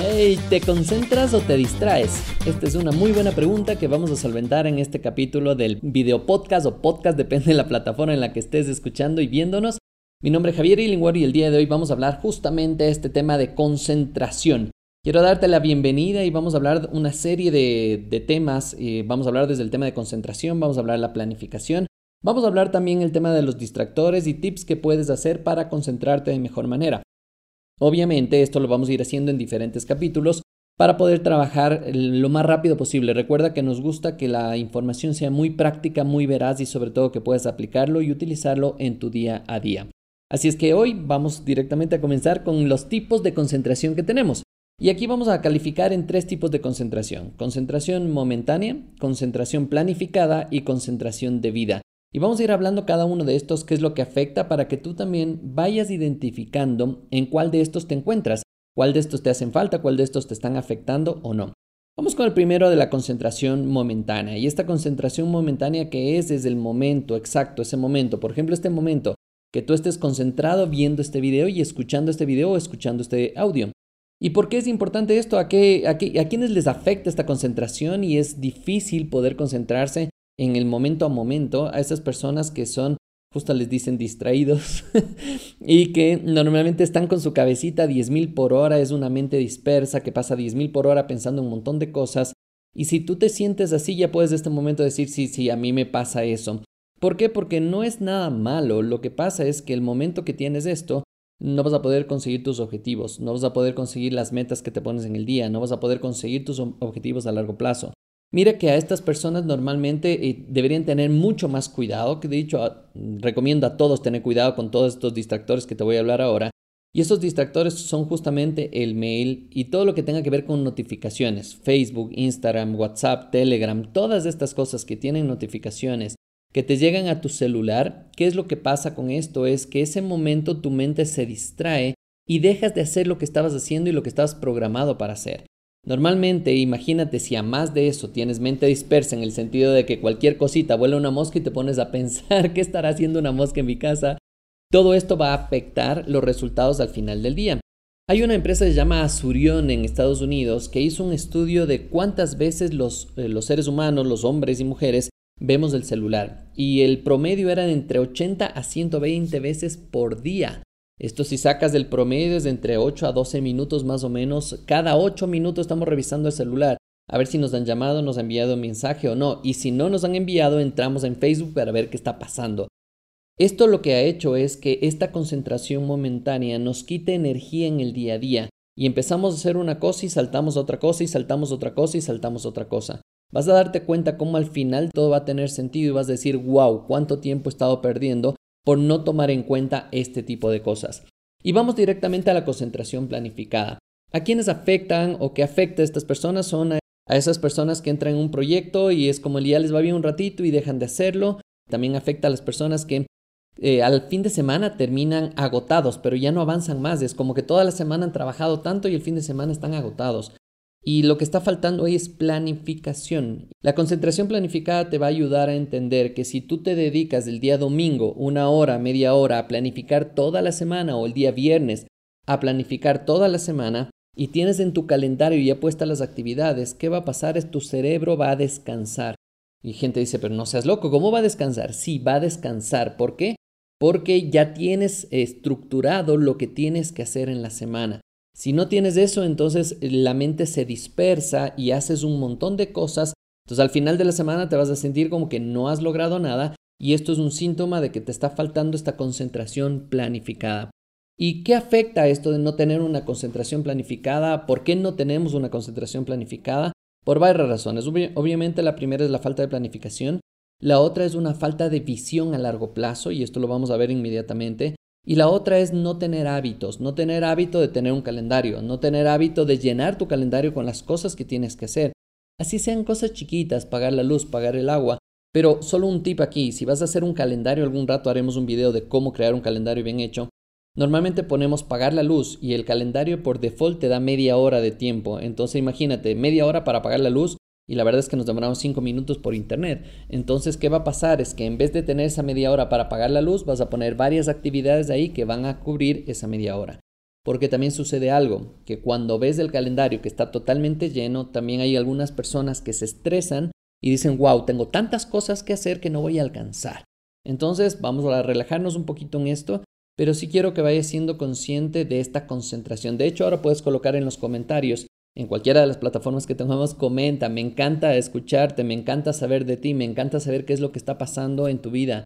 Hey, ¿te concentras o te distraes? Esta es una muy buena pregunta que vamos a solventar en este capítulo del video podcast o podcast, depende de la plataforma en la que estés escuchando y viéndonos. Mi nombre es Javier Illingworth y el día de hoy vamos a hablar justamente de este tema de concentración. Quiero darte la bienvenida y vamos a hablar una serie de, temas. Eh, vamos a hablar desde el tema de concentración, vamos a hablar de la planificación, vamos a hablar también el tema de los distractores y tips que puedes hacer para concentrarte de mejor manera. Obviamente esto lo vamos a ir haciendo en diferentes capítulos para poder trabajar lo más rápido posible. Recuerda que nos gusta que la información sea muy práctica, muy veraz y sobre todo que puedas aplicarlo y utilizarlo en tu día a día. Así es que hoy vamos directamente a comenzar con los tipos de concentración que tenemos. Y aquí vamos a calificar en tres tipos de concentración. Concentración momentánea, concentración planificada y concentración de vida. Y vamos a ir hablando cada uno de estos, qué es lo que afecta para que tú también vayas identificando en cuál de estos te encuentras, cuál de estos te hacen falta, cuál de estos te están afectando o no. Vamos con el primero de la concentración momentánea. Y esta concentración momentánea que es desde el momento exacto, ese momento. Por ejemplo, este momento que tú estés concentrado viendo este video y escuchando este video o escuchando este audio. ¿Y por qué es importante esto? ¿A, qué, a, qué, ¿A quiénes les afecta esta concentración y es difícil poder concentrarse en el momento a momento a esas personas que son, justo les dicen distraídos, y que normalmente están con su cabecita a 10.000 por hora, es una mente dispersa que pasa 10.000 por hora pensando un montón de cosas. Y si tú te sientes así, ya puedes de este momento decir, sí, sí, a mí me pasa eso. ¿Por qué? Porque no es nada malo. Lo que pasa es que el momento que tienes esto, no vas a poder conseguir tus objetivos, no vas a poder conseguir las metas que te pones en el día, no vas a poder conseguir tus objetivos a largo plazo. Mira que a estas personas normalmente eh, deberían tener mucho más cuidado, que de hecho ah, recomiendo a todos tener cuidado con todos estos distractores que te voy a hablar ahora. Y estos distractores son justamente el mail y todo lo que tenga que ver con notificaciones, Facebook, Instagram, WhatsApp, Telegram, todas estas cosas que tienen notificaciones que te llegan a tu celular. ¿Qué es lo que pasa con esto? Es que ese momento tu mente se distrae y dejas de hacer lo que estabas haciendo y lo que estabas programado para hacer. Normalmente, imagínate si a más de eso tienes mente dispersa en el sentido de que cualquier cosita vuela una mosca y te pones a pensar qué estará haciendo una mosca en mi casa, todo esto va a afectar los resultados al final del día. Hay una empresa que se llama Azurion en Estados Unidos que hizo un estudio de cuántas veces los, eh, los seres humanos, los hombres y mujeres, vemos el celular. Y el promedio era de entre 80 a 120 veces por día. Esto si sacas del promedio es de entre 8 a 12 minutos más o menos. Cada 8 minutos estamos revisando el celular. A ver si nos han llamado, nos han enviado un mensaje o no. Y si no nos han enviado, entramos en Facebook para ver qué está pasando. Esto lo que ha hecho es que esta concentración momentánea nos quite energía en el día a día. Y empezamos a hacer una cosa y saltamos otra cosa y saltamos otra cosa y saltamos otra cosa. Vas a darte cuenta cómo al final todo va a tener sentido y vas a decir, wow, cuánto tiempo he estado perdiendo por no tomar en cuenta este tipo de cosas. Y vamos directamente a la concentración planificada. ¿A quiénes afectan o qué afecta a estas personas? Son a, esas personas que entran en un proyecto y es como el día les va bien un ratito y dejan de hacerlo. También afecta a las personas que eh, al fin de semana terminan agotados, pero ya no avanzan más. Es como que toda la semana han trabajado tanto y el fin de semana están agotados. Y lo que está faltando hoy es planificación. La concentración planificada te va a ayudar a entender que si tú te dedicas el día domingo una hora, media hora a planificar toda la semana o el día viernes a planificar toda la semana y tienes en tu calendario ya puestas las actividades, ¿qué va a pasar? Es tu cerebro va a descansar. Y gente dice, pero no seas loco, ¿cómo va a descansar? Sí, va a descansar. ¿Por qué? Porque ya tienes estructurado lo que tienes que hacer en la semana. Si no tienes eso, entonces eh, la mente se dispersa y haces un montón de cosas. Entonces al final de la semana te vas a sentir como que no has logrado nada y esto es un síntoma de que te está faltando esta concentración planificada. ¿Y qué afecta esto de no tener una concentración planificada? ¿Por qué no tenemos una concentración planificada? Por varias razones. Obviamente la primera es la falta de planificación. La otra es una falta de visión a largo plazo y esto lo vamos a ver inmediatamente. Y la otra es no tener hábitos, no tener hábito de tener un calendario, no tener hábito de llenar tu calendario con las cosas que tienes que hacer. Así sean cosas chiquitas, pagar la luz, pagar el agua. Pero solo un tip aquí, si vas a hacer un calendario, algún rato haremos un video de cómo crear un calendario bien hecho. Normalmente ponemos pagar la luz y el calendario por default te da media hora de tiempo. Entonces imagínate, media hora para pagar la luz y la verdad es que nos demoramos 5 minutos por internet. Entonces, ¿qué va a pasar? Es que en vez de tener esa media hora para apagar la luz, vas a poner varias actividades ahí que van a cubrir esa media hora. Porque también sucede algo, que cuando ves el calendario que está totalmente lleno, también hay algunas personas que se estresan y dicen, wow, tengo tantas cosas que hacer que no voy a alcanzar. Entonces, vamos a relajarnos un poquito en esto, pero sí quiero que vayas siendo consciente de esta concentración. De hecho, ahora puedes colocar en los comentarios en cualquiera de las plataformas que tengamos, comenta, me encanta escucharte, me encanta saber de ti, me encanta saber qué es lo que está pasando en tu vida.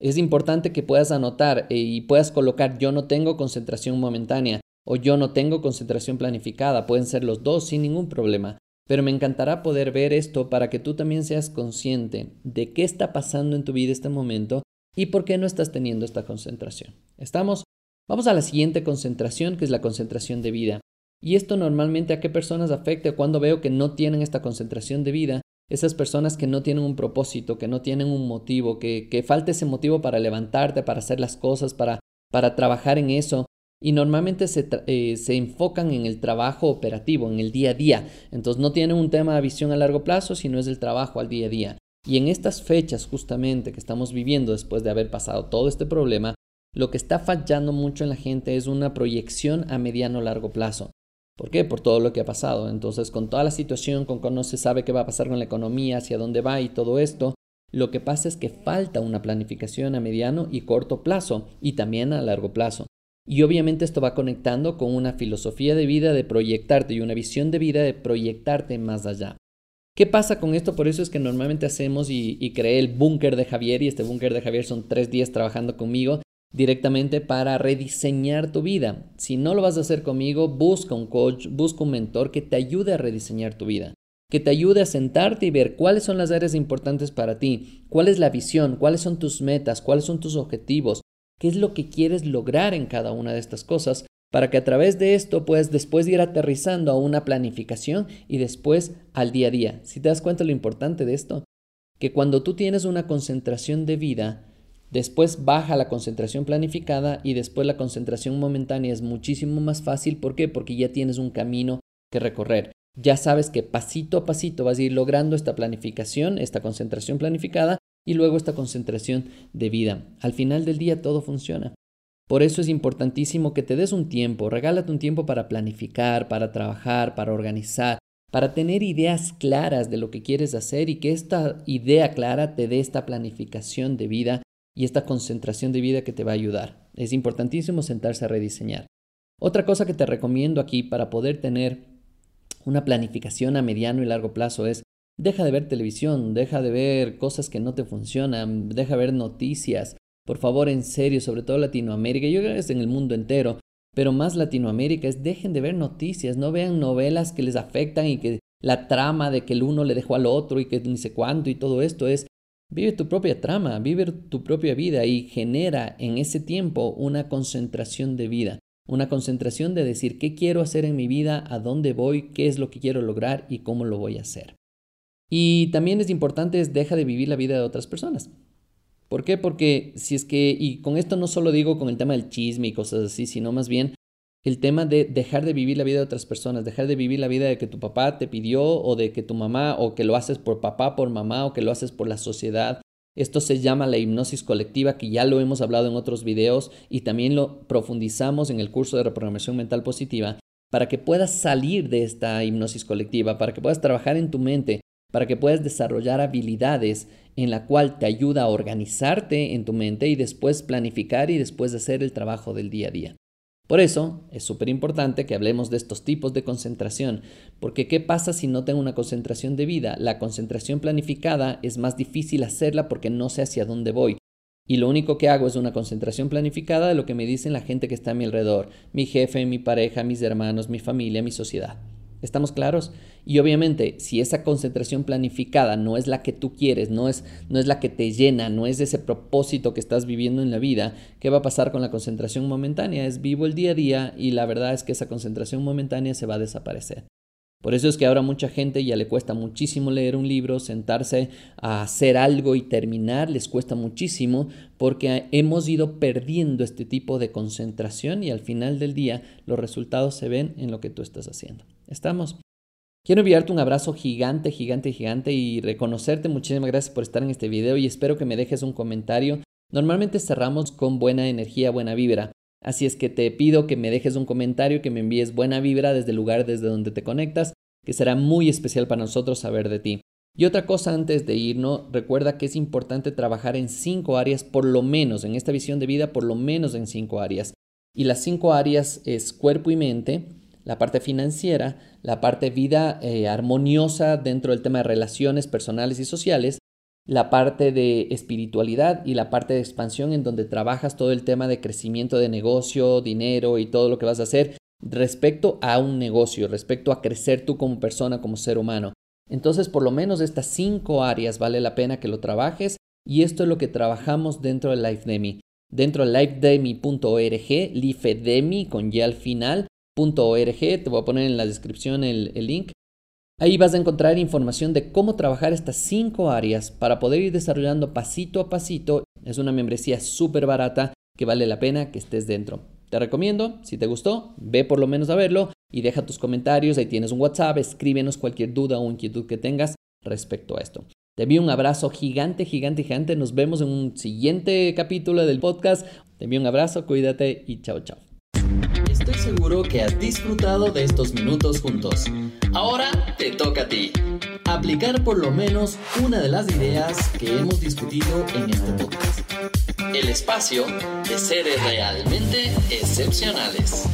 Es importante que puedas anotar eh, y puedas colocar yo no tengo concentración momentánea o yo no tengo concentración planificada, pueden ser los dos sin ningún problema. Pero me encantará poder ver esto para que tú también seas consciente de qué está pasando en tu vida este momento y por qué no estás teniendo esta concentración. ¿Estamos? Vamos a la siguiente concentración, que es la concentración de vida. Y esto normalmente a qué personas afecta cuando veo que no tienen esta concentración de vida, esas personas que no tienen un propósito, que no tienen un motivo, que, que falta ese motivo para levantarte, para hacer las cosas, para, para trabajar en eso. Y normalmente se, eh, se enfocan en el trabajo operativo, en el día a día. Entonces no tienen un tema de visión a largo plazo, sino es el trabajo al día a día. Y en estas fechas justamente que estamos viviendo después de haber pasado todo este problema, lo que está fallando mucho en la gente es una proyección a mediano o largo plazo. ¿Por qué? Por todo lo que ha pasado. Entonces, con toda la situación, con que no se sabe qué va a pasar con la economía, hacia dónde va y todo esto, lo que pasa es que falta una planificación a mediano y corto plazo y también a largo plazo. Y obviamente esto va conectando con una filosofía de vida de proyectarte y una visión de vida de proyectarte más allá. ¿Qué pasa con esto? Por eso es que normalmente hacemos y, y creé el búnker de Javier y este búnker de Javier son tres días trabajando conmigo directamente para rediseñar tu vida. Si no lo vas a hacer conmigo, busca un coach, busca un mentor que te ayude a rediseñar tu vida, que te ayude a sentarte y ver cuáles son las áreas importantes para ti, cuál es la visión, cuáles son tus metas, cuáles son tus objetivos, qué es lo que quieres lograr en cada una de estas cosas, para que a través de esto puedas después ir aterrizando a una planificación y después al día a día. Si te das cuenta lo importante de esto, que cuando tú tienes una concentración de vida, Después baja la concentración planificada y después la concentración momentánea es muchísimo más fácil. ¿Por qué? Porque ya tienes un camino que recorrer. Ya sabes que pasito a pasito vas a ir logrando esta planificación, esta concentración planificada y luego esta concentración de vida. Al final del día todo funciona. Por eso es importantísimo que te des un tiempo, regálate un tiempo para planificar, para trabajar, para organizar, para tener ideas claras de lo que quieres hacer y que esta idea clara te dé esta planificación de vida y esta concentración de vida que te va a ayudar. Es importantísimo sentarse a rediseñar. Otra cosa que te recomiendo aquí para poder tener una planificación a mediano y largo plazo es deja de ver televisión, deja de ver cosas que no te funcionan, deja de ver noticias. Por favor, en serio, sobre todo Latinoamérica, yo creo que es en el mundo entero, pero más Latinoamérica es dejen de ver noticias, no vean novelas que les afectan y que la trama de que el uno le dejó al otro y que ni sé cuánto y todo esto es Vive tu propia trama, vive tu propia vida y genera en ese tiempo una concentración de vida, una concentración de decir qué quiero hacer en mi vida, a dónde voy, qué es lo que quiero lograr y cómo lo voy a hacer. Y también es importante es deja de vivir la vida de otras personas. ¿Por qué? Porque si es que, y con esto no solo digo con el tema del chisme y cosas así, sino más bien el tema de dejar de vivir la vida de otras personas, dejar de vivir la vida de que tu papá te pidió o de que tu mamá o que lo haces por papá, por mamá o que lo haces por la sociedad. Esto se llama la hipnosis colectiva, que ya lo hemos hablado en otros videos y también lo profundizamos en el curso de reprogramación mental positiva, para que puedas salir de esta hipnosis colectiva, para que puedas trabajar en tu mente, para que puedas desarrollar habilidades en la cual te ayuda a organizarte en tu mente y después planificar y después hacer el trabajo del día a día. Por eso es súper importante que hablemos de estos tipos de concentración, porque ¿qué pasa si no tengo una concentración de vida? La concentración planificada es más difícil hacerla porque no sé hacia dónde voy. Y lo único que hago es una concentración planificada de lo que me dicen la gente que está a mi alrededor, mi jefe, mi pareja, mis hermanos, mi familia, mi sociedad. ¿Estamos claros? Y obviamente, si esa concentración planificada no es la que tú quieres, no es, no es la que te llena, no es ese propósito que estás viviendo en la vida, ¿qué va a pasar con la concentración momentánea? Es vivo el día a día y la verdad es que esa concentración momentánea se va a desaparecer. Por eso es que ahora mucha gente ya le cuesta muchísimo leer un libro, sentarse a hacer algo y terminar, les cuesta muchísimo porque hemos ido perdiendo este tipo de concentración y al final del día los resultados se ven en lo que tú estás haciendo. ¿Estamos? Quiero enviarte un abrazo gigante, gigante, gigante y reconocerte. Muchísimas gracias por estar en este video y espero que me dejes un comentario. Normalmente cerramos con buena energía, buena vibra. Así es que te pido que me dejes un comentario, que me envíes buena vibra desde el lugar desde donde te conectas, que será muy especial para nosotros saber de ti. Y otra cosa antes de irnos, recuerda que es importante trabajar en cinco áreas, por lo menos, en esta visión de vida, por lo menos en cinco áreas. Y las cinco áreas es cuerpo y mente, la parte financiera, la parte vida eh, armoniosa dentro del tema de relaciones personales y sociales, la parte de espiritualidad y la parte de expansión en donde trabajas todo el tema de crecimiento de negocio, dinero y todo lo que vas a hacer respecto a un negocio, respecto a crecer tú como persona, como ser humano. Entonces, por lo menos estas cinco áreas vale la pena que lo trabajes y esto es lo que trabajamos dentro de LifeDemi. Dentro de lifedemi.org, lifedemi con y al final, te voy a poner en la descripción el, el link Ahí vas a encontrar información de cómo trabajar estas cinco áreas para poder ir desarrollando pasito a pasito. Es una membresía súper barata que vale la pena que estés dentro. Te recomiendo, si te gustó, ve por lo menos a verlo y deja tus comentarios. Ahí tienes un WhatsApp, escríbenos cualquier duda o inquietud que tengas respecto a esto. Te envío un abrazo gigante, gigante, gigante. Nos vemos en un siguiente capítulo del podcast. Te envío un abrazo, cuídate y chao, chao. Seguro que has disfrutado de estos minutos juntos. Ahora te toca a ti. Aplicar por lo menos una de las ideas que hemos discutido en este podcast. El espacio de seres realmente excepcionales.